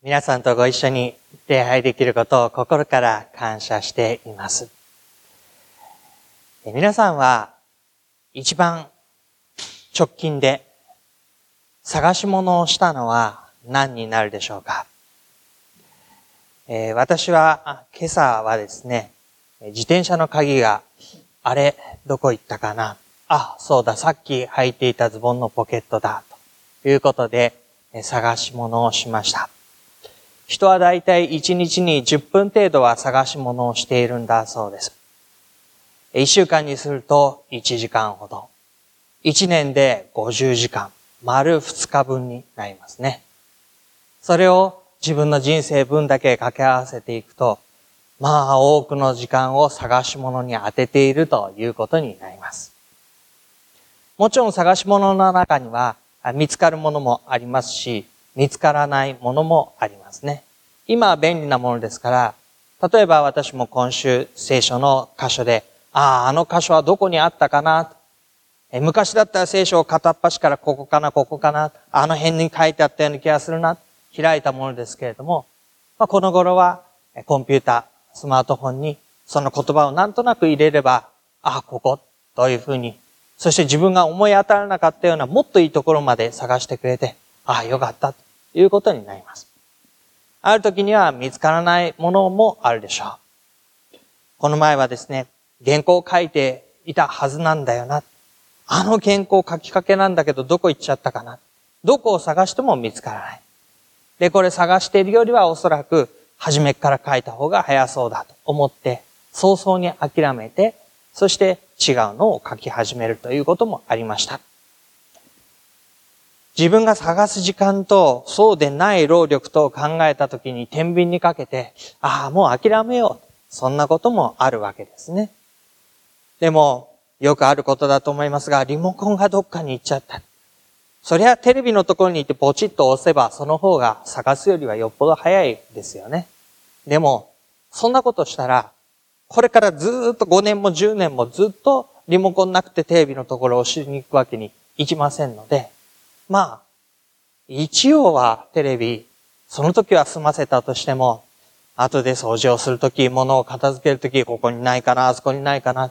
皆さんとご一緒に礼拝できることを心から感謝しています。皆さんは一番直近で探し物をしたのは何になるでしょうか、えー、私は今朝はですね、自転車の鍵があれどこ行ったかな？あ、そうだ、さっき履いていたズボンのポケットだ、ということで探し物をしました。人はだいたい1日に10分程度は探し物をしているんだそうです。1週間にすると1時間ほど。1年で50時間。丸2日分になりますね。それを自分の人生分だけ掛け合わせていくと、まあ多くの時間を探し物に当てているということになります。もちろん探し物の中には見つかるものもありますし、見つからないものもありますね。今は便利なものですから、例えば私も今週聖書の箇所で、ああ、あの箇所はどこにあったかな？昔だったら聖書を片っ端からここかな、ここかな、あの辺に書いてあったような気がするな、開いたものですけれども、まあ、この頃はコンピュータ、スマートフォンにその言葉をなんとなく入れれば、ああ、ここ、というふうに、そして自分が思い当たらなかったようなもっといいところまで探してくれて、ああ、よかったと、いうことになります。ある時には見つからないものもあるでしょう。この前はですね、原稿を書いていたはずなんだよな。あの原稿書きかけなんだけどどこ行っちゃったかな。どこを探しても見つからない。で、これ探しているよりはおそらく初めから書いた方が早そうだと思って、早々に諦めて、そして違うのを書き始めるということもありました。自分が探す時間とそうでない労力と考えたときに天秤にかけて、ああ、もう諦めよう。そんなこともあるわけですね。でも、よくあることだと思いますが、リモコンがどっかに行っちゃった。そりゃテレビのところに行ってポチッと押せば、その方が探すよりはよっぽど早いですよね。でも、そんなことしたら、これからずっと5年も10年もずっとリモコンなくてテレビのところを押しに行くわけにいきませんので、まあ、一応はテレビ、その時は済ませたとしても、後で掃除をするとき、物を片付けるとき、ここにないかな、あそこにないかな。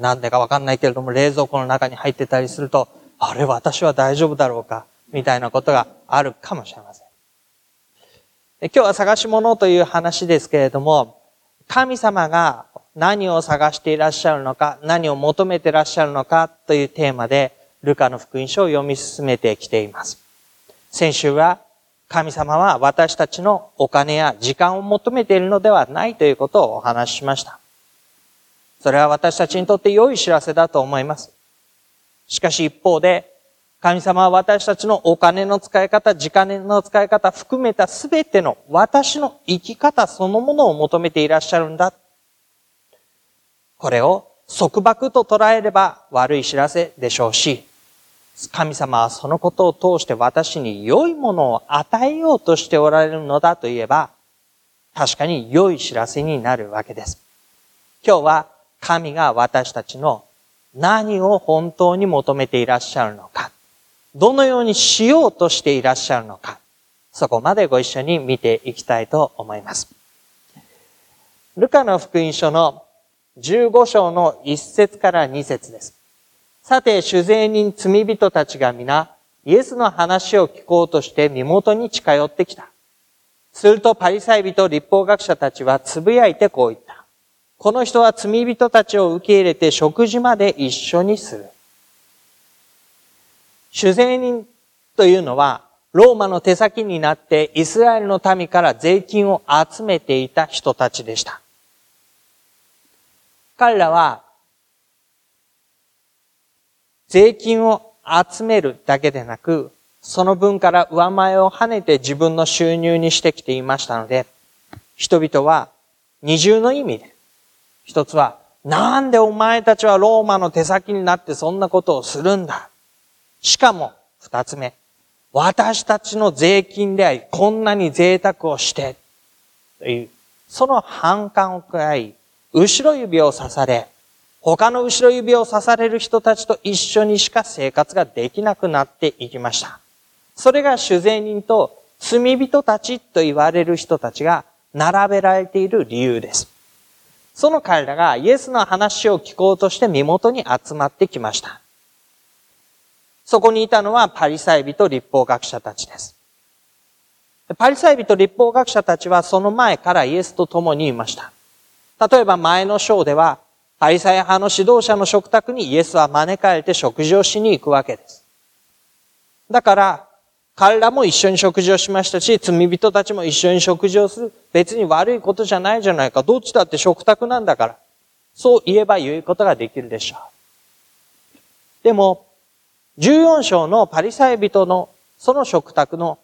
なんでかわかんないけれども、冷蔵庫の中に入ってたりすると、あれ私は大丈夫だろうか、みたいなことがあるかもしれません。今日は探し物という話ですけれども、神様が何を探していらっしゃるのか、何を求めていらっしゃるのかというテーマで、ルカの福音書を読み進めてきています。先週は神様は私たちのお金や時間を求めているのではないということをお話ししました。それは私たちにとって良い知らせだと思います。しかし一方で、神様は私たちのお金の使い方、時間の使い方含めたすべての私の生き方そのものを求めていらっしゃるんだ。これを束縛と捉えれば悪い知らせでしょうし、神様はそのことを通して私に良いものを与えようとしておられるのだといえば、確かに良い知らせになるわけです。今日は神が私たちの何を本当に求めていらっしゃるのか、どのようにしようとしていらっしゃるのか、そこまでご一緒に見ていきたいと思います。ルカの福音書の15章の1節から2節です。さて、主税人罪人たちが皆、イエスの話を聞こうとして身元に近寄ってきた。するとパリサイ人立法学者たちはつぶやいてこう言った。この人は罪人たちを受け入れて食事まで一緒にする。主税人というのは、ローマの手先になってイスラエルの民から税金を集めていた人たちでした。彼らは税金を集めるだけでなく、その分から上前を跳ねて自分の収入にしてきていましたので、人々は二重の意味で、一つは、なんでお前たちはローマの手先になってそんなことをするんだ。しかも、二つ目、私たちの税金であり、こんなに贅沢をして、という、その反感を食らい、後ろ指を刺され、他の後ろ指を刺される人たちと一緒にしか生活ができなくなっていきました。それが主税人と罪人たちと言われる人たちが並べられている理由です。その彼らがイエスの話を聞こうとして身元に集まってきました。そこにいたのはパリサイ人立法学者たちです。パリサイ人立法学者たちはその前からイエスと共にいました。例えば前の章では、パリサイ派の指導者の食卓にイエスは招かれて食事をしに行くわけです。だから、彼らも一緒に食事をしましたし、罪人たちも一緒に食事をする。別に悪いことじゃないじゃないか。どっちだって食卓なんだから。そう言えば言うことができるでしょう。でも、14章のパリサイ人のその食卓の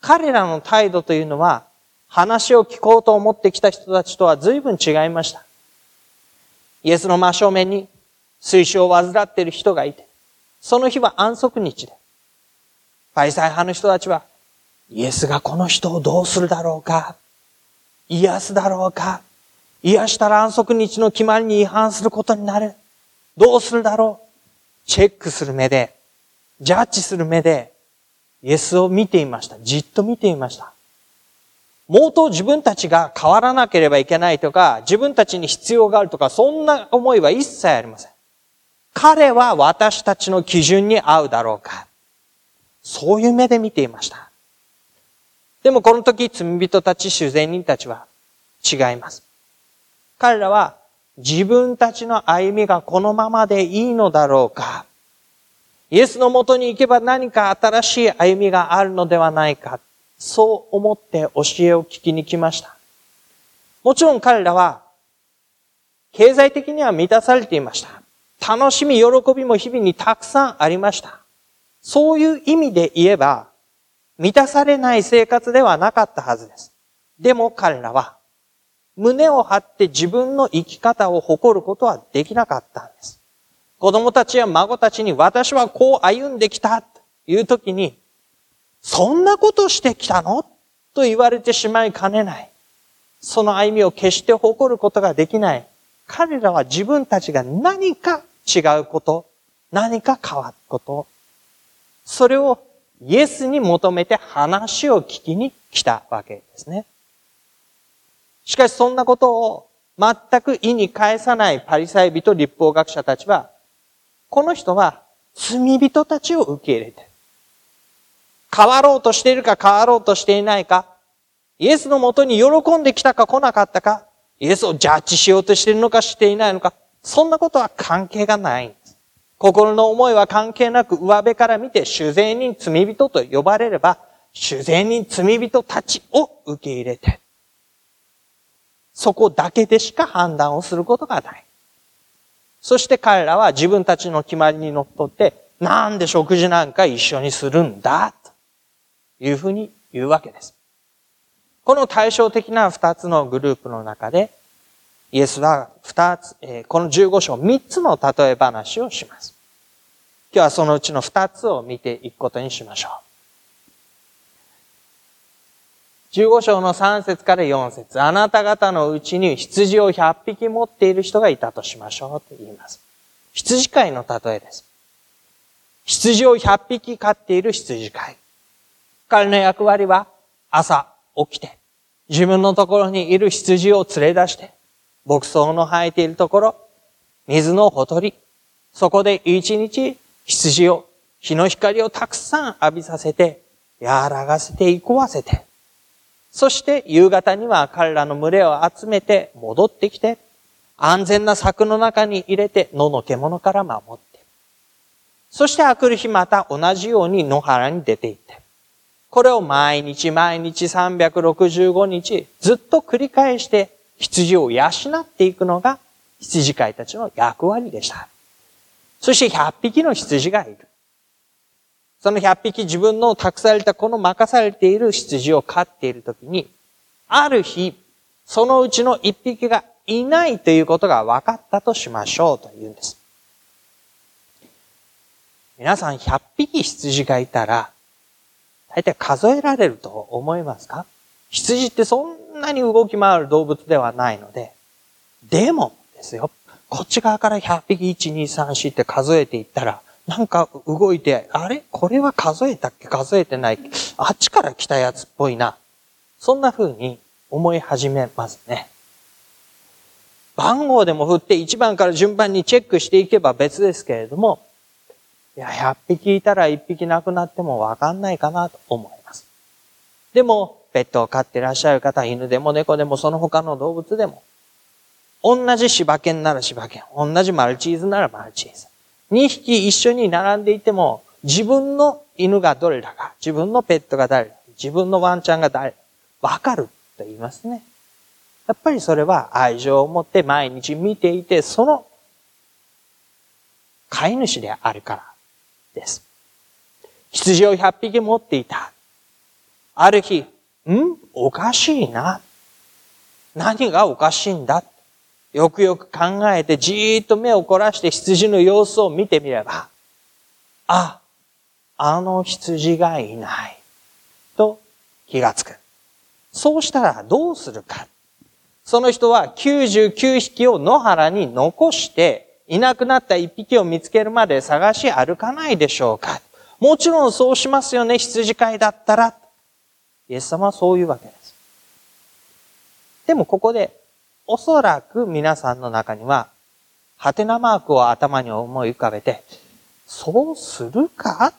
彼らの態度というのは、話を聞こうと思ってきた人たちとは随分違いました。イエスの真正面に水晶を患っている人がいて、その日は安息日で、パリサイ派の人たちは、イエスがこの人をどうするだろうか癒すだろうか癒したら安息日の決まりに違反することになる。どうするだろうチェックする目で、ジャッジする目で、イエスを見ていました。じっと見ていました。もうと自分たちが変わらなければいけないとか、自分たちに必要があるとか、そんな思いは一切ありません。彼は私たちの基準に合うだろうか。そういう目で見ていました。でもこの時、罪人たち、主善人たちは違います。彼らは自分たちの歩みがこのままでいいのだろうか。イエスのもとに行けば何か新しい歩みがあるのではないか。そう思って教えを聞きに来ました。もちろん彼らは経済的には満たされていました。楽しみ、喜びも日々にたくさんありました。そういう意味で言えば、満たされない生活ではなかったはずです。でも彼らは、胸を張って自分の生き方を誇ることはできなかったんです。子供たちや孫たちに私はこう歩んできたという時に、そんなことしてきたの？と言われてしまいかねない。その歩みを決して誇ることができない。彼らは自分たちが何か違うこと、何か変わること、それをイエスに求めて話を聞きに来たわけですね。しかしそんなことを全く意に返さないパリサイ人立法学者たちは、この人は罪人たちを受け入れて、変わろうとしているか変わろうとしていないか、イエスのもとに喜んできたか来なかったか、イエスをジャッジしようとしているのかしていないのか、そんなことは関係がないんです。心の思いは関係なく上辺から見て主税人罪人と呼ばれれば、主税人罪人たちを受け入れて、そこだけでしか判断をすることがない。そして彼らは自分たちの決まりにのっとって、なんで食事なんか一緒にするんだいうふうに言うわけです。この対照的な二つのグループの中で、イエスは二つ、この15章三つの例え話をします。今日はそのうちの二つを見ていくことにしましょう。15章の3節から4節あなた方のうちに羊を100匹持っている人がいたとしましょうと言います。羊飼いの例えです。羊を100匹飼っている羊飼い。彼の役割は朝起きて自分のところにいる羊を連れ出して牧草の生えているところ、水のほとり、そこで一日羊を、日の光をたくさん浴びさせて、和らがせていこわせて、そして夕方には彼らの群れを集めて戻ってきて、安全な柵の中に入れて野の獣から守って、そして明くる日また同じように野原に出て行って、これを毎日毎日365日ずっと繰り返して羊を養っていくのが羊飼いたちの役割でした。そして100匹の羊がいる。その100匹自分の託されたこの任されている羊を飼っているときに、ある日、そのうちの1匹がいないということが分かったとしましょうと言うんです。皆さん100匹羊がいたら、大体数えられると思いますか？羊ってそんなに動き回る動物ではないので、でもですよ、こっち側から100匹1、2、3、4って数えていったら、なんか動いて、あれ？これは数えたっけ？数えてない。あっちから来たやつっぽいな。そんな風に思い始めますね。番号でも振って1番から順番にチェックしていけば別ですけれども、いや、100匹いたら1匹亡くなってもわかんないかなと思います。でも、ペットを飼ってらっしゃる方、犬でも猫でもその他の動物でも、同じ柴犬なら柴犬、同じマルチーズならマルチーズ。2匹一緒に並んでいても、自分の犬がどれだか、自分のペットが誰自分のワンちゃんが誰わかると言いますね。やっぱりそれは愛情を持って毎日見ていて、その飼い主であるからです。羊を100匹持っていた。ある日、ん？おかしいな。何がおかしいんだ？よくよく考えてじーっと目を凝らして羊の様子を見てみれば、あ、あの羊がいない。と気がつく。そうしたらどうするか。その人は99匹を野原に残して、いなくなった1匹を見つけるまで探し歩かないでしょうか？もちろんそうしますよね、羊飼いだったら。イエス様はそういうわけです。でもここで、おそらく皆さんの中には、ハテナマークを頭に思い浮かべて、そうするか？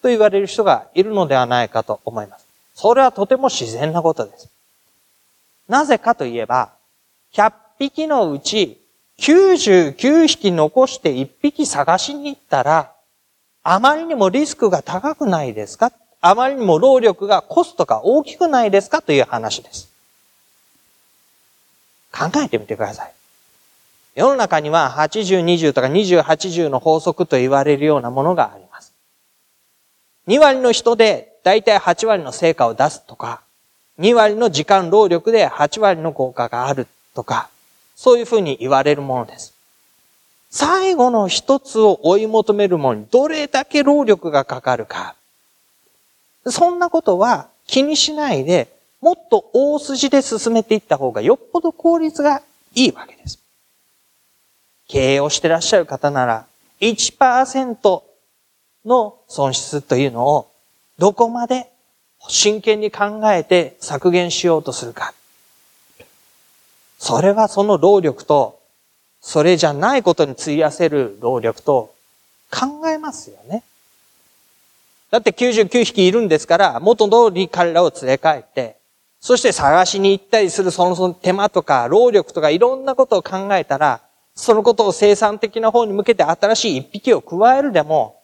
と言われる人がいるのではないかと思います。それはとても自然なことです。なぜかといえば、100匹のうち99匹残して1匹探しに行ったら、あまりにもリスクが高くないですか？あまりにも労力がコストが大きくないですか？という話です。考えてみてください。世の中には80、20とか20、80の法則と言われるようなものがあります。2割の人で大体8割の成果を出すとか、2割の時間労力で8割の効果があるとか、そういうふうに言われるものです。最後の一つを追い求めるものにどれだけ労力がかかるか。そんなことは気にしないで、もっと大筋で進めていった方がよっぽど効率がいいわけです。経営をしてらっしゃる方なら、1%の損失というのをどこまで真剣に考えて削減しようとするか。それはその労力と、それじゃないことに費やせる労力と考えますよね。だって99匹いるんですから、元通り彼らを連れ帰って、そして探しに行ったりするその手間とか労力とかいろんなことを考えたら、そのことを生産的な方に向けて新しい1匹を加えるでも、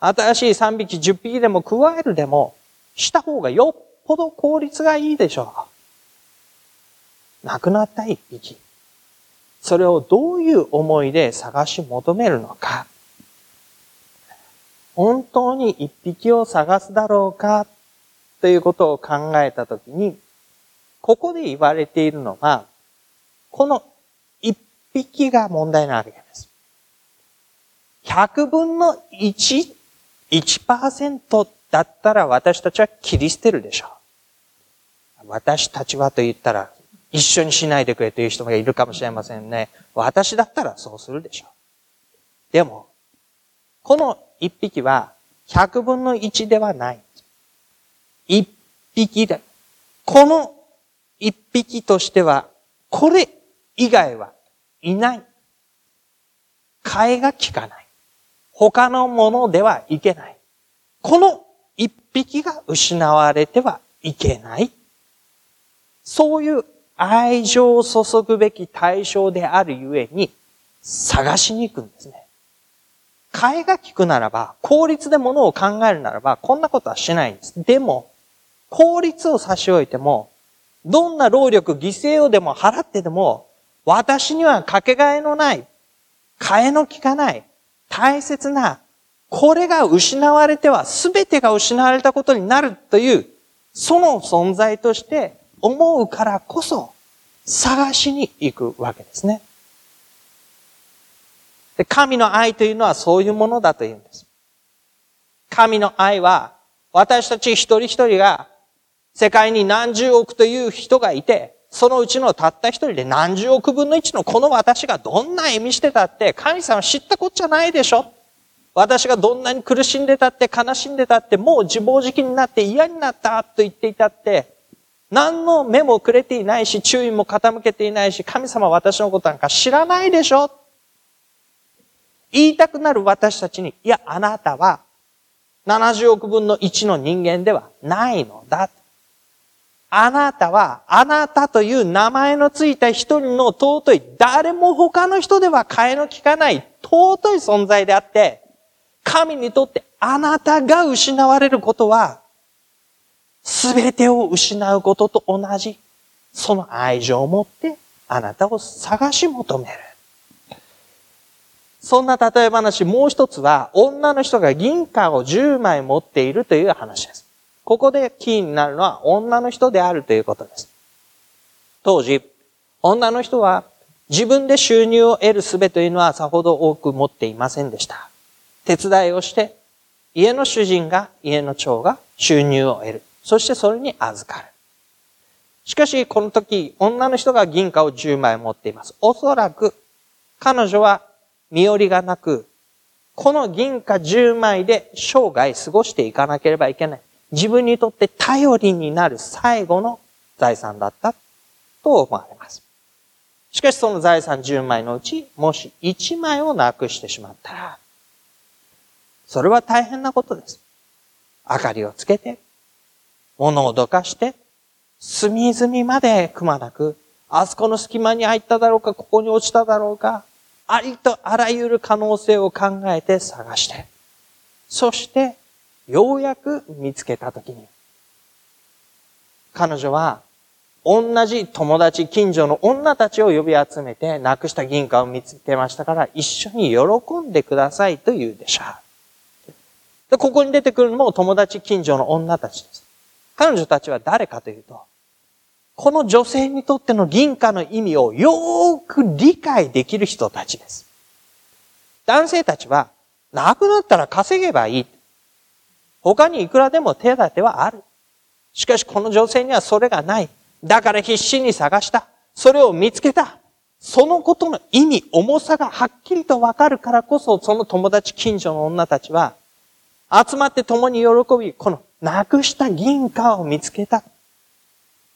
新しい3匹、10匹でも加えるでも、した方がよっぽど効率がいいでしょう。亡くなった一匹。それをどういう思いで探し求めるのか。本当に一匹を探すだろうかということを考えたときに、ここで言われているのは、この一匹が問題なわけです。100分の1、1%だったら私たちは切り捨てるでしょう。私たちはと言ったら一緒にしないでくれという人がいるかもしれませんね。私だったらそうするでしょう。でも、この一匹は100分の1ではない。一匹で。この一匹としては、これ以外はいない。替えが効かない。他のものではいけない。この一匹が失われてはいけない。そういう愛情を注ぐべき対象であるゆえに、探しに行くんですね。替えが利くならば、効率で物を考えるならば、こんなことはしないんです。でも、効率を差し置いても、どんな労力、犠牲をでも払ってでも、私にはかけがえのない、替えの利かない、大切なこれが失われては全てが失われたことになるという、その存在として思うからこそ探しに行くわけですね。で神の愛というのはそういうものだというんです。神の愛は私たち一人一人が世界に何十億という人がいて、そのうちのたった一人で何十億分の一のこの私がどんな意味してたって神様知ったこっちゃないでしょ私がどんなに苦しんでたって悲しんでたってもう自暴自棄になって嫌になったと言っていたって何の目もくれていないし注意も傾けていないし神様私のことなんか知らないでしょ？言いたくなる私たちにいやあなたは70億分の1の人間ではないのだ。あなたは、あなたという名前のついた一人の尊い、誰も他の人では替えの利かない尊い存在であって、神にとってあなたが失われることは、すべてを失うことと同じ、その愛情を持ってあなたを探し求める。そんな例え話、もう一つは、女の人が銀貨を10枚持っているという話です。ここでキーになるのは女の人であるということです。当時、女の人は自分で収入を得る術というのはさほど多く持っていませんでした。手伝いをして、家の主人が、家の長が収入を得る。そしてそれに預かる。しかし、この時、女の人が銀貨を10枚持っています。おそらく、彼女は身寄りがなく、この銀貨10枚で生涯過ごしていかなければいけない。自分にとって頼りになる最後の財産だったと思われます。しかしその財産10枚のうち、もし1枚をなくしてしまったら、それは大変なことです。明かりをつけて、物をどかして、隅々までくまなく、あそこの隙間に入っただろうか、ここに落ちただろうか、ありとあらゆる可能性を考えて探して、そしてようやく見つけたときに、彼女は同じ友達、近所の女たちを呼び集めて、なくした銀貨を見つけましたから、一緒に喜んでくださいと言うでしょう。で、ここに出てくるのも友達、近所の女たちです。彼女たちは誰かというと、この女性にとっての銀貨の意味をよーく理解できる人たちです。男性たちは、なくなったら稼げばいい。他にいくらでも手立てはある。しかしこの女性にはそれがない。だから必死に探した。それを見つけた。そのことの意味、重さがはっきりとわかるからこそ、その友達、近所の女たちは、集まって共に喜び、このなくした銀貨を見つけた。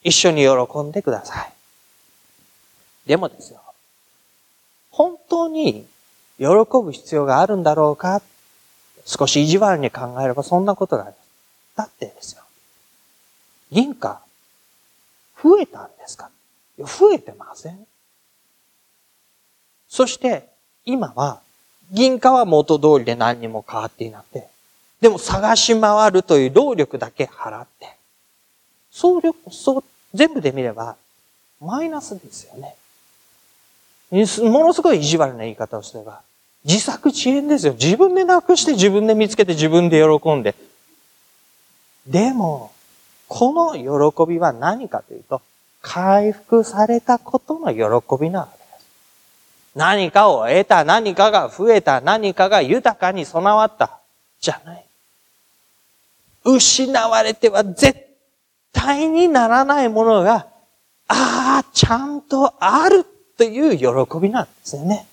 一緒に喜んでください。でもですよ。本当に喜ぶ必要があるんだろうか？少し意地悪に考えればそんなことがある。だってですよ。銀貨、増えたんですか？増えてません。そして、今は、銀貨は元通りで何にも変わっていなくて、でも探し回るという労力だけ払って、総力、そう、全部で見れば、マイナスですよね。ものすごい意地悪な言い方をすれば、自作自演ですよ。自分でなくして自分で見つけて自分で喜んで。でも、この喜びは何かというと、回復されたことの喜びなわけです。何かを得た、何かが増えた、何かが豊かに備わった。じゃない。失われては絶対にならないものが、ああ、ちゃんとあるという喜びなんですよね。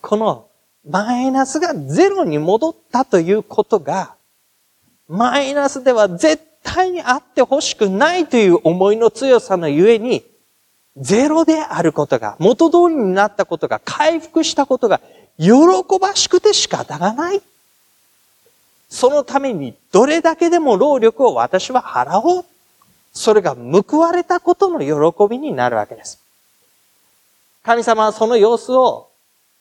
このマイナスがゼロに戻ったということが、マイナスでは絶対にあってほしくないという思いの強さのゆえに、ゼロであることが、元通りになったことが、回復したことが、喜ばしくて仕方がない。そのためにどれだけでも労力を私は払おう。それが報われたことの喜びになるわけです。神様はその様子を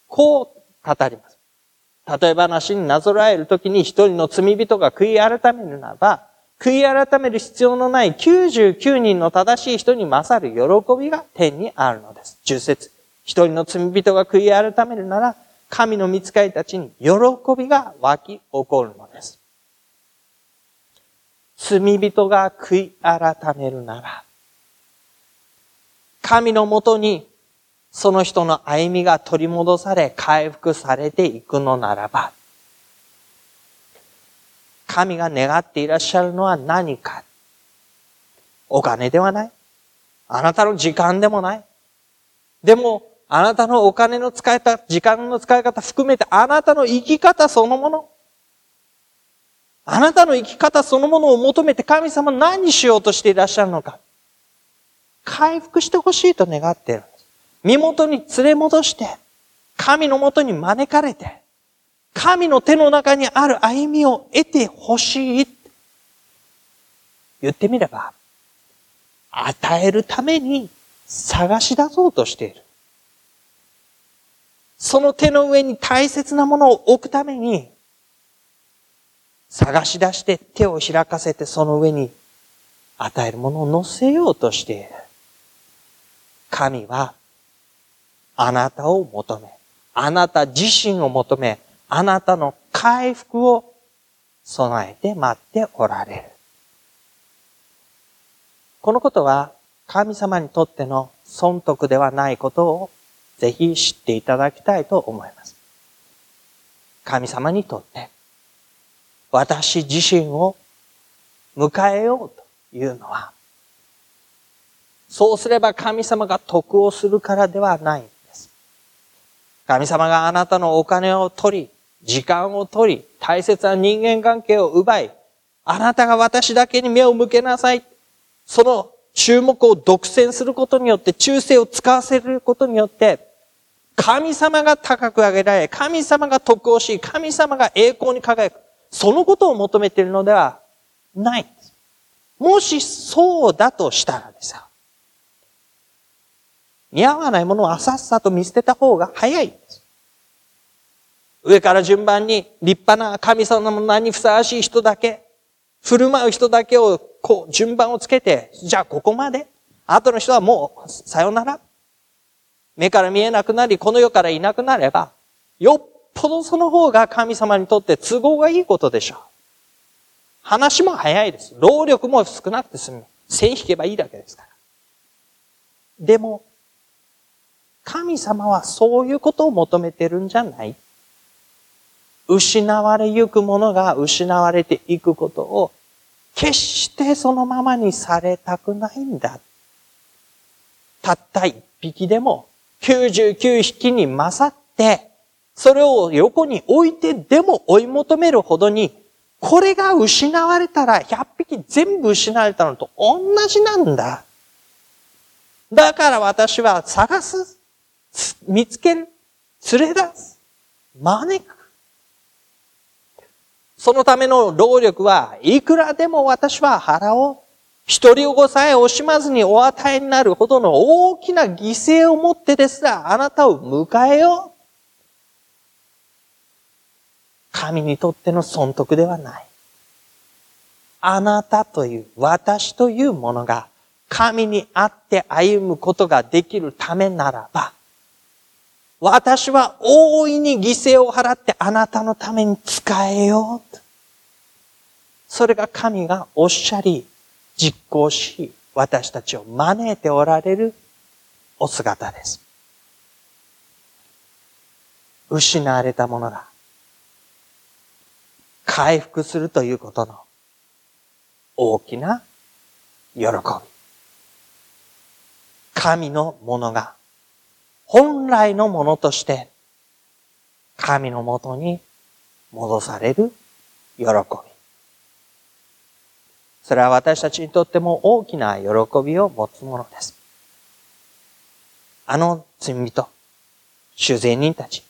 こう語ります。例え話になぞらえるときに一人の罪人が悔い改めるならば、悔い改める必要のない99人の正しい人に勝る喜びが天にあるのです。10節一人の罪人が悔い改めるなら、神の見つかりたちに喜びが湧き起こるのです。罪人が悔い改めるなら、神のもとにその人の歩みが取り戻され回復されていくのならば、神が願っていらっしゃるのは何かお金ではない。あなたの時間でもない。でも、あなたのお金の使い方、時間の使い方含めて、あなたの生き方そのもの。あなたの生き方そのものを求めて神様何しようとしていらっしゃるのか。回復してほしいと願っている。身元に連れ戻して、神のもとに招かれて、神の手の中にある歩みを得てほしい。言ってみれば、与えるために探し出そうとしている。その手の上に大切なものを置くために、探し出して手を開かせてその上に与えるものを乗せようとしている。神は、あなたを求め、あなた自身を求め、あなたの回復を備えて待っておられる。このことは神様にとっての損得ではないことをぜひ知っていただきたいと思います。神様にとって私自身を迎えようというのはそうすれば神様が得をするからではないんです。神様があなたのお金を取り、時間を取り、大切な人間関係を奪い、あなたが私だけに目を向けなさい。その注目を独占することによって、忠誠を使わせることによって、神様が高く上げられ、神様が得をし、神様が栄光に輝く。そのことを求めているのではない。もしそうだとしたらですよ。似合わないものをあさっさと見捨てた方が早い。上から順番に立派な神様の名にふさわしい人だけ、振る舞う人だけをこう順番をつけて、じゃあここまで後の人はもうさよなら。目から見えなくなり、この世からいなくなれば、よっぽどその方が神様にとって都合がいいことでしょう。話も早いです。労力も少なくて済む。線引けばいいだけですから。でも、神様はそういうことを求めてるんじゃない失われゆくものが失われていくことを決してそのままにされたくないんだ。たった一匹でも99匹に勝って、それを横に置いてでも追い求めるほどに、これが失われたら100匹全部失われたのと同じなんだ。だから私は探す、見つける、連れ出す、招く。そのための労力はいくらでも私は払おう。一人子さえ惜しまずにお与えになるほどの大きな犠牲をもってですらあなたを迎えよう。神にとっての損得ではない。あなたという、私というものが神にあって歩むことができるためならば、私は大いに犠牲を払ってあなたのために使えよう。それが神がおっしゃり、実行し、私たちを招いておられるお姿です。失われたものが回復するということの大きな喜び。神のものが本来のものとして、神のもとに戻される喜び。それは私たちにとっても大きな喜びを持つものです。あの罪人、主税人たち。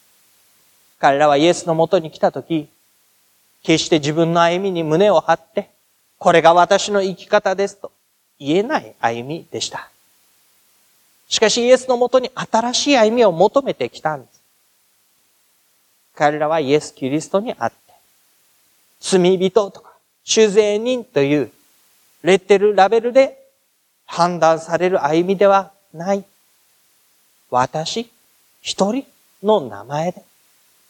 彼らはイエスのもとに来たとき、決して自分の歩みに胸を張って、これが私の生き方ですと言えない歩みでした。しかしイエスのもとに新しい歩みを求めてきたんです。彼らはイエス・キリストに会って、罪人とか、主税人というレッテル、ラベルで判断される歩みではない。私一人の名前で、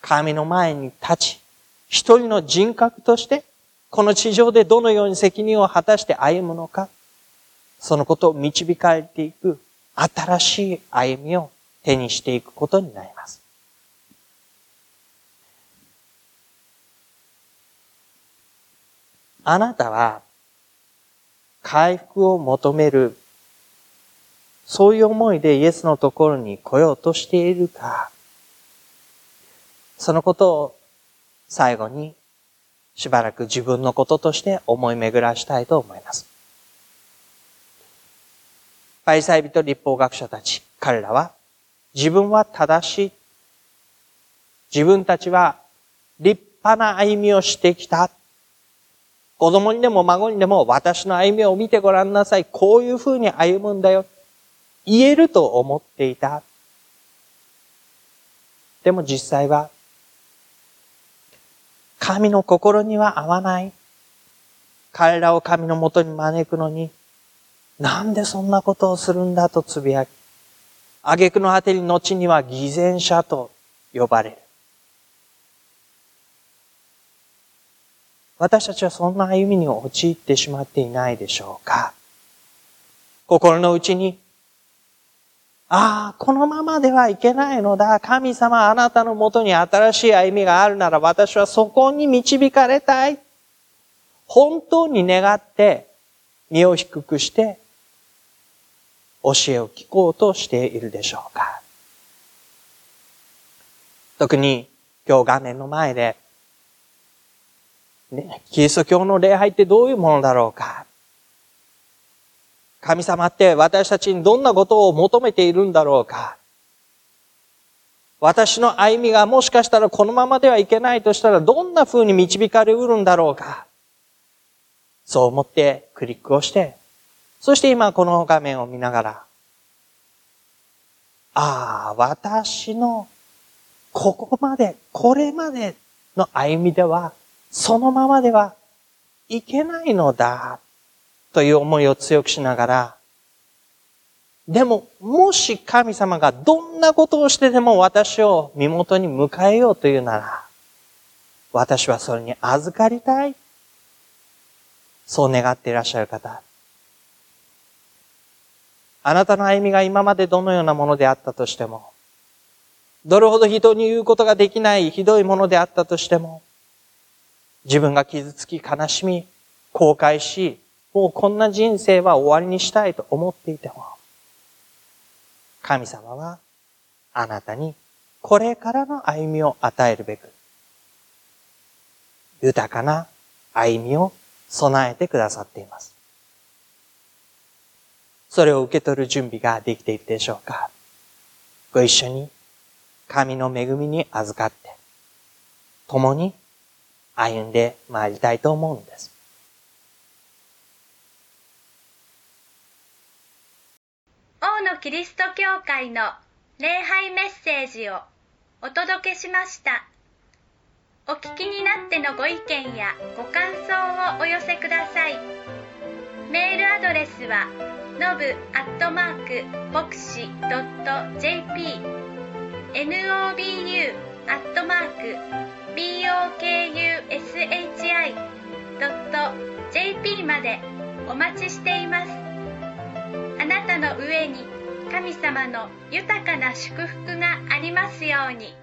神の前に立ち、一人の人格として、この地上でどのように責任を果たして歩むのか、そのことを導かれていく新しい歩みを手にしていくことになります。あなたは回復を求める、そういう思いでイエスのところに来ようとしているか、そのことを最後にしばらく自分のこととして思い巡らしたいと思います。パイサイ人立法学者たち、彼らは自分は正しい。自分たちは立派な歩みをしてきた。子供にでも孫にでも私の歩みを見てごらんなさい。こういうふうに歩むんだよ。言えると思っていた。でも実際は、神の心には合わない。彼らを神のもとに招くのに、なんでそんなことをするんだとつぶやき、挙句の果てに後には偽善者と呼ばれる。私たちはそんな歩みに陥ってしまっていないでしょうか心の内に、ああ、このままではいけないのだ。神様、あなたのもとに新しい歩みがあるなら私はそこに導かれたい。本当に願って身を低くして教えを聞こうとしているでしょうか特に今日画面の前でね、キリスト教の礼拝ってどういうものだろうか。神様って私たちにどんなことを求めているんだろうか。私の歩みがもしかしたらこのままではいけないとしたらどんな風に導かれうるんだろうか。そう思ってクリックをして、そして今この画面を見ながら、ああ、私のここまで、これまでの歩みではそのままではいけないのだ、という思いを強くしながら、でも、もし神様がどんなことをしてでも私を身元に迎えようというなら、私はそれに預かりたい。そう願っていらっしゃる方。あなたの歩みが今までどのようなものであったとしても、どれほど人に言うことができないひどいものであったとしても、自分が傷つき悲しみ、後悔し、もうこんな人生は終わりにしたいと思っていても、神様はあなたにこれからの歩みを与えるべく、豊かな歩みを備えてくださっています。それを受け取る準備ができているでしょうか？ご一緒に神の恵みに預かって、共に歩んで参りたいと思うんです。王のキリスト教会の礼拝メッセージをお届けしました。お聞きになってのご意見やご感想をお寄せください。メールアドレスはのぶアットマークボクシドット JP nobu アットマーク bokushi.jp までお待ちしています。あなたの上に神様の豊かな祝福がありますように。